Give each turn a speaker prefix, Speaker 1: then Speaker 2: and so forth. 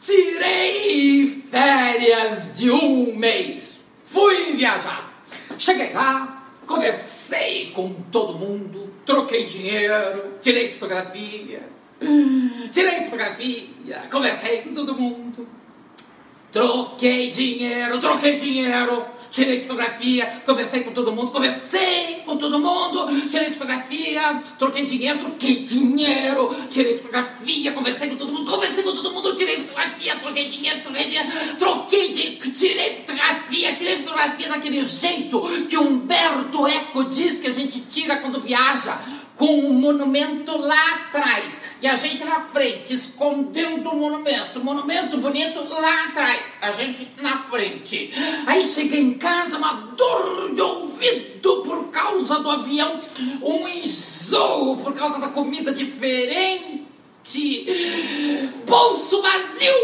Speaker 1: tirei férias de um mês. Fui viajar. Cheguei lá, conversei com todo mundo, troquei dinheiro, tirei fotografia. Tirei fotografia, conversei com todo mundo. Troquei dinheiro, troquei dinheiro, tirei fotografia, conversei com todo mundo, conversei tirei fotografia, troquei dinheiro, troquei dinheiro, tirei fotografia, conversei com todo mundo, conversei com todo mundo, tirei fotografia, troquei dinheiro, troquei dinheiro, troquei dinheiro, tirei fotografia, tirei fotografia daquele jeito que Humberto Eco diz que a gente tira quando viaja com o um monumento lá atrás e a gente na frente, escondendo o monumento, monumento bonito lá atrás, a gente na frente. Aí cheguei em casa, uma dor de ouvido causa do avião, um enjoo por causa da comida diferente, bolso vazio